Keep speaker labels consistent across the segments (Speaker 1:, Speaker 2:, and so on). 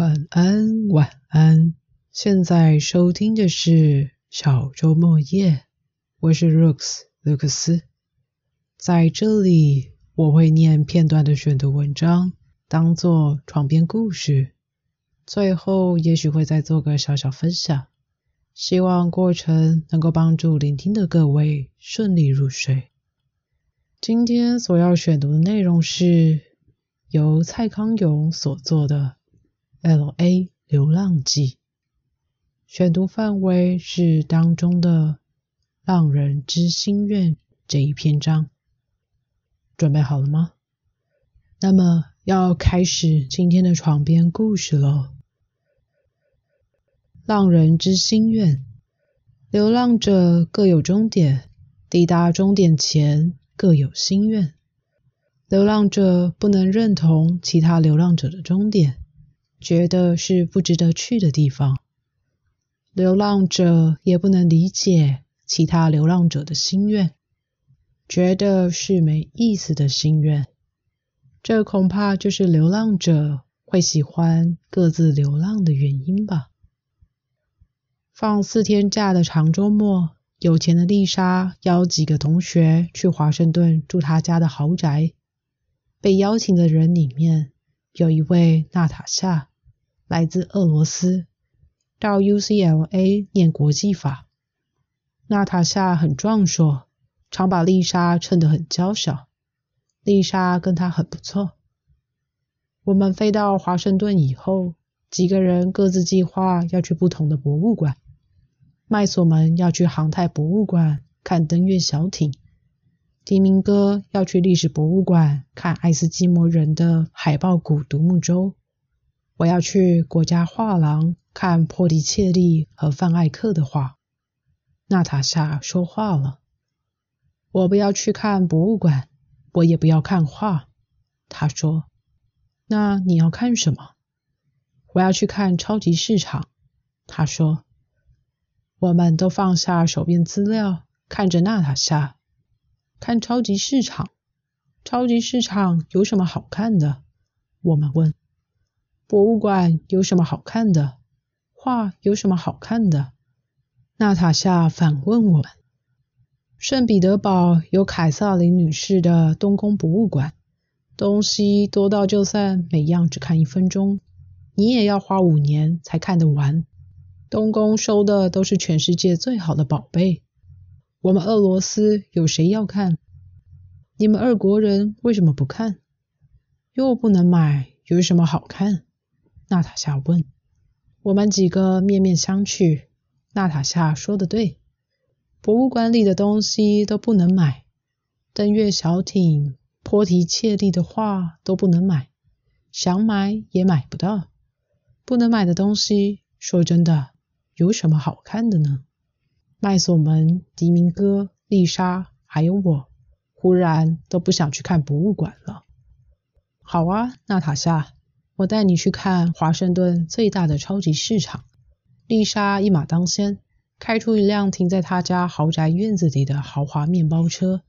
Speaker 1: 晚安，晚安。现在收听的是小周末夜，我是 Rooks 卢克斯。在这里，我会念片段的选读文章，当做床边故事。最后，也许会再做个小小分享。希望过程能够帮助聆听的各位顺利入睡。今天所要选读的内容是由蔡康永所做的《L.A. 流浪记》，选读范围是当中的《浪人之心愿》这一篇章。准备好了吗？那么要开始今天的床边故事喽。浪人之心愿，流浪者各有终点，抵达终点前。各有心愿，流浪者不能认同其他流浪者的终点，觉得是不值得去的地方。流浪者也不能理解其他流浪者的心愿，觉得是没意思的心愿。这恐怕就是流浪者会喜欢各自流浪的原因吧。放四天假的长周末。有钱的丽莎邀几个同学去华盛顿住她家的豪宅。被邀请的人里面有一位娜塔夏，来自俄罗斯，到 UCLA 念国际法。娜塔夏很壮硕，常把丽莎衬得很娇小。丽莎跟她很不错。我们飞到华盛顿以后，几个人各自计划要去不同的博物馆。麦索们要去航太博物馆看登月小艇，提明哥要去历史博物馆看爱斯基摩人的海豹骨独木舟。我要去国家画廊看波提切利和范艾克的画。娜塔莎说话了：“我不要去看博物馆，我也不要看画。”她说：“那你要看什么？”“我要去看超级市场。”她说。我们都放下手边资料，看着娜塔莎看超级市场。超级市场有什么好看的？我们问。博物馆有什么好看的？画有什么好看的？娜塔夏反问我们。圣彼得堡有凯瑟琳女士的东宫博物馆，东西多到就算每样只看一分钟，你也要花五年才看得完。东宫收的都是全世界最好的宝贝，我们俄罗斯有谁要看？你们二国人为什么不看？又不能买，有什么好看？娜塔夏问。我们几个面面相觑。娜塔夏说的对，博物馆里的东西都不能买，登月小艇、波提切利的画都不能买，想买也买不到。不能买的东西，说真的。有什么好看的呢？麦索门、迪明哥、丽莎还有我，忽然都不想去看博物馆了。好啊，娜塔夏，我带你去看华盛顿最大的超级市场。丽莎一马当先，开出一辆停在她家豪宅院子里的豪华面包车，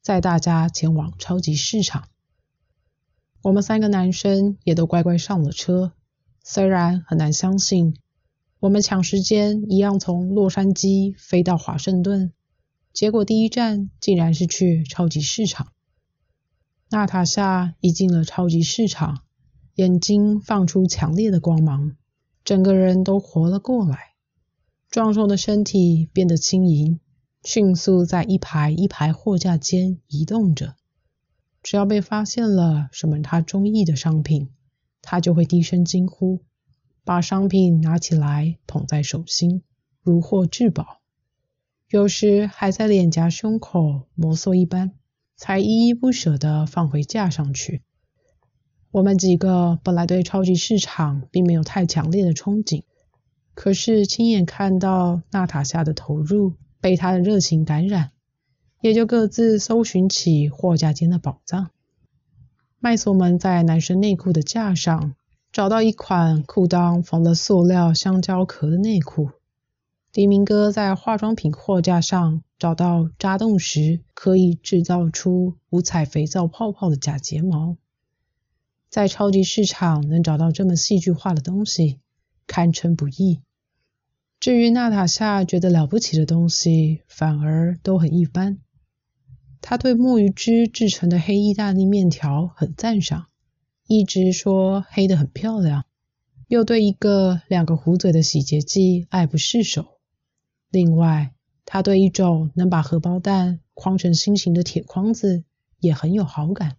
Speaker 1: 载大家前往超级市场。我们三个男生也都乖乖上了车，虽然很难相信。我们抢时间，一样从洛杉矶飞到华盛顿，结果第一站竟然是去超级市场。娜塔夏一进了超级市场，眼睛放出强烈的光芒，整个人都活了过来，壮硕的身体变得轻盈，迅速在一排一排货架间移动着。只要被发现了什么他中意的商品，他就会低声惊呼。把商品拿起来捧在手心，如获至宝。有时还在脸颊、胸口摩挲一般，才依依不舍地放回架上去。我们几个本来对超级市场并没有太强烈的憧憬，可是亲眼看到娜塔夏的投入，被她的热情感染，也就各自搜寻起货架间的宝藏。麦索们在男生内裤的架上。找到一款裤裆缝了塑料香蕉壳的内裤。黎明哥在化妆品货架上找到扎洞时可以制造出五彩肥皂泡泡的假睫毛。在超级市场能找到这么戏剧化的东西，堪称不易。至于娜塔夏觉得了不起的东西，反而都很一般。他对墨鱼汁制成的黑意大利面条很赞赏，一直说黑的很漂亮，又对一个两个壶嘴的洗洁剂爱不释手。另外，他对一种能把荷包蛋框成心形的铁框子也很有好感。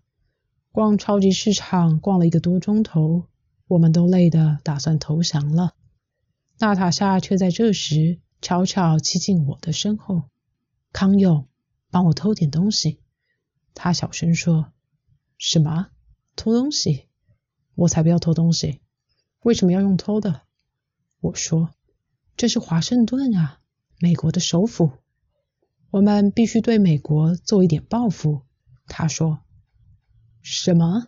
Speaker 1: 逛超级市场逛了一个多钟头，我们都累得打算投降了。娜塔莎却在这时悄悄栖近我的身后。康佑。帮我偷点东西，他小声说：“什么？偷东西？我才不要偷东西！为什么要用偷的？”我说：“这是华盛顿啊，美国的首府，我们必须对美国做一点报复。”他说：“什么？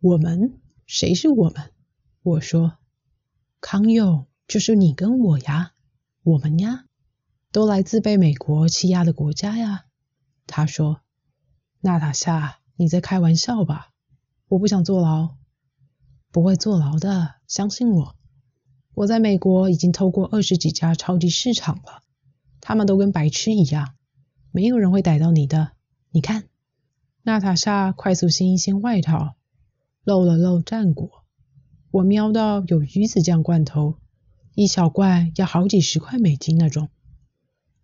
Speaker 1: 我们？谁是我们？”我说：“康佑，就是你跟我呀，我们呀，都来自被美国欺压的国家呀。”他说：“娜塔夏，你在开玩笑吧？我不想坐牢，不会坐牢的，相信我。我在美国已经偷过二十几家超级市场了，他们都跟白痴一样，没有人会逮到你的。你看。”娜塔莎快速掀一掀外套，露了露战果。我瞄到有鱼子酱罐头，一小罐要好几十块美金那种。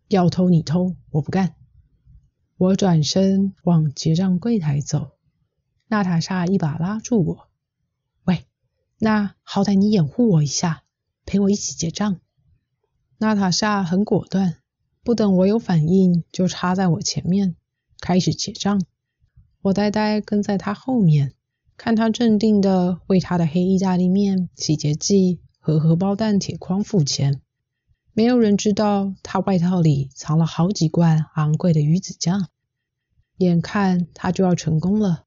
Speaker 1: 要偷你偷，我不干。我转身往结账柜台走，娜塔莎一把拉住我：“喂，那好歹你掩护我一下，陪我一起结账。”娜塔莎很果断，不等我有反应，就插在我前面开始结账。我呆呆跟在他后面，看他镇定的为他的黑意大利面、洗洁剂和荷包蛋铁框付钱。没有人知道他外套里藏了好几罐昂贵的鱼子酱。眼看他就要成功了，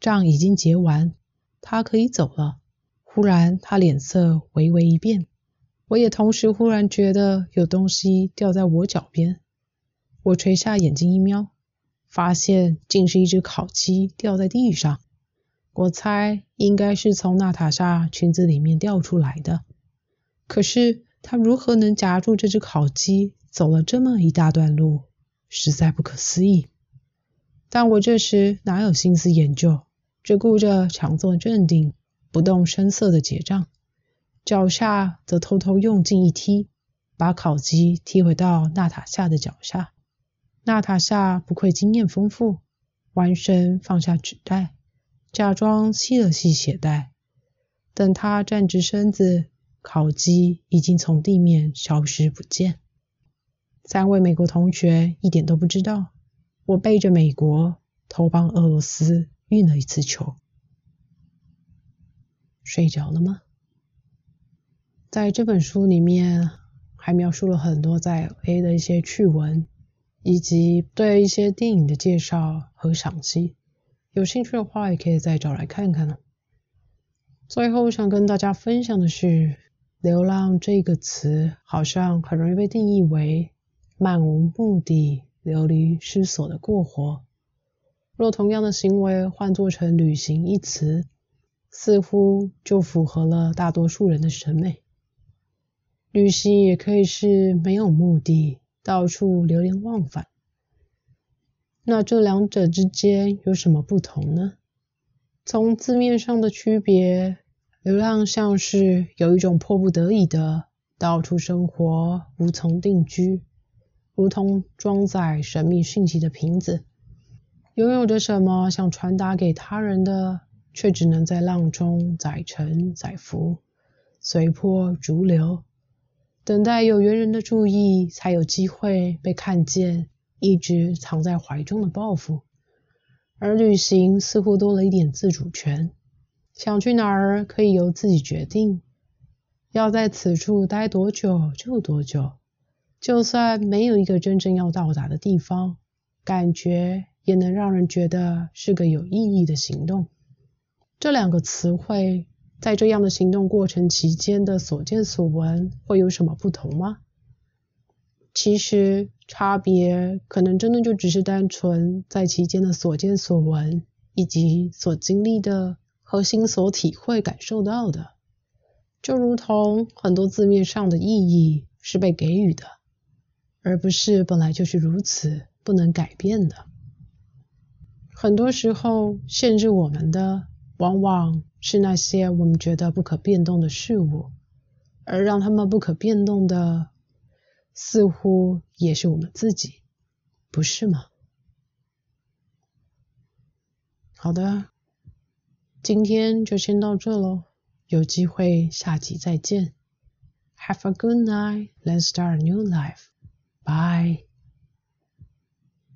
Speaker 1: 账已经结完，他可以走了。忽然，他脸色微微一变，我也同时忽然觉得有东西掉在我脚边。我垂下眼睛一瞄，发现竟是一只烤鸡掉在地上。我猜应该是从娜塔莎裙子里面掉出来的。可是。他如何能夹住这只烤鸡走了这么一大段路？实在不可思议。但我这时哪有心思研究，只顾着强作镇定，不动声色的结账，脚下则偷偷用劲一踢，把烤鸡踢回到娜塔夏的脚下。娜塔夏不愧经验丰富，弯身放下纸袋，假装系了系鞋带，等他站直身子。烤鸡已经从地面消失不见。三位美国同学一点都不知道，我背着美国偷帮俄罗斯运了一次球。睡着了吗？在这本书里面，还描述了很多在 A 的一些趣闻，以及对一些电影的介绍和赏析。有兴趣的话，也可以再找来看看最后想跟大家分享的是。流浪这个词好像很容易被定义为漫无目的、流离失所的过活。若同样的行为换作成旅行一词，似乎就符合了大多数人的审美。旅行也可以是没有目的，到处流连忘返。那这两者之间有什么不同呢？从字面上的区别。流浪像是有一种迫不得已的到处生活，无从定居，如同装载神秘讯息的瓶子，拥有着什么想传达给他人的，却只能在浪中载沉载浮，随波逐流，等待有缘人的注意，才有机会被看见，一直藏在怀中的抱负。而旅行似乎多了一点自主权。想去哪儿可以由自己决定，要在此处待多久就多久，就算没有一个真正要到达的地方，感觉也能让人觉得是个有意义的行动。这两个词汇在这样的行动过程期间的所见所闻会有什么不同吗？其实差别可能真的就只是单纯在期间的所见所闻以及所经历的。核心所体会感受到的，就如同很多字面上的意义是被给予的，而不是本来就是如此不能改变的。很多时候，限制我们的往往是那些我们觉得不可变动的事物，而让他们不可变动的，似乎也是我们自己，不是吗？好的。今天就先到这喽，有机会下集再见。Have a good night. Let's start a new life. Bye.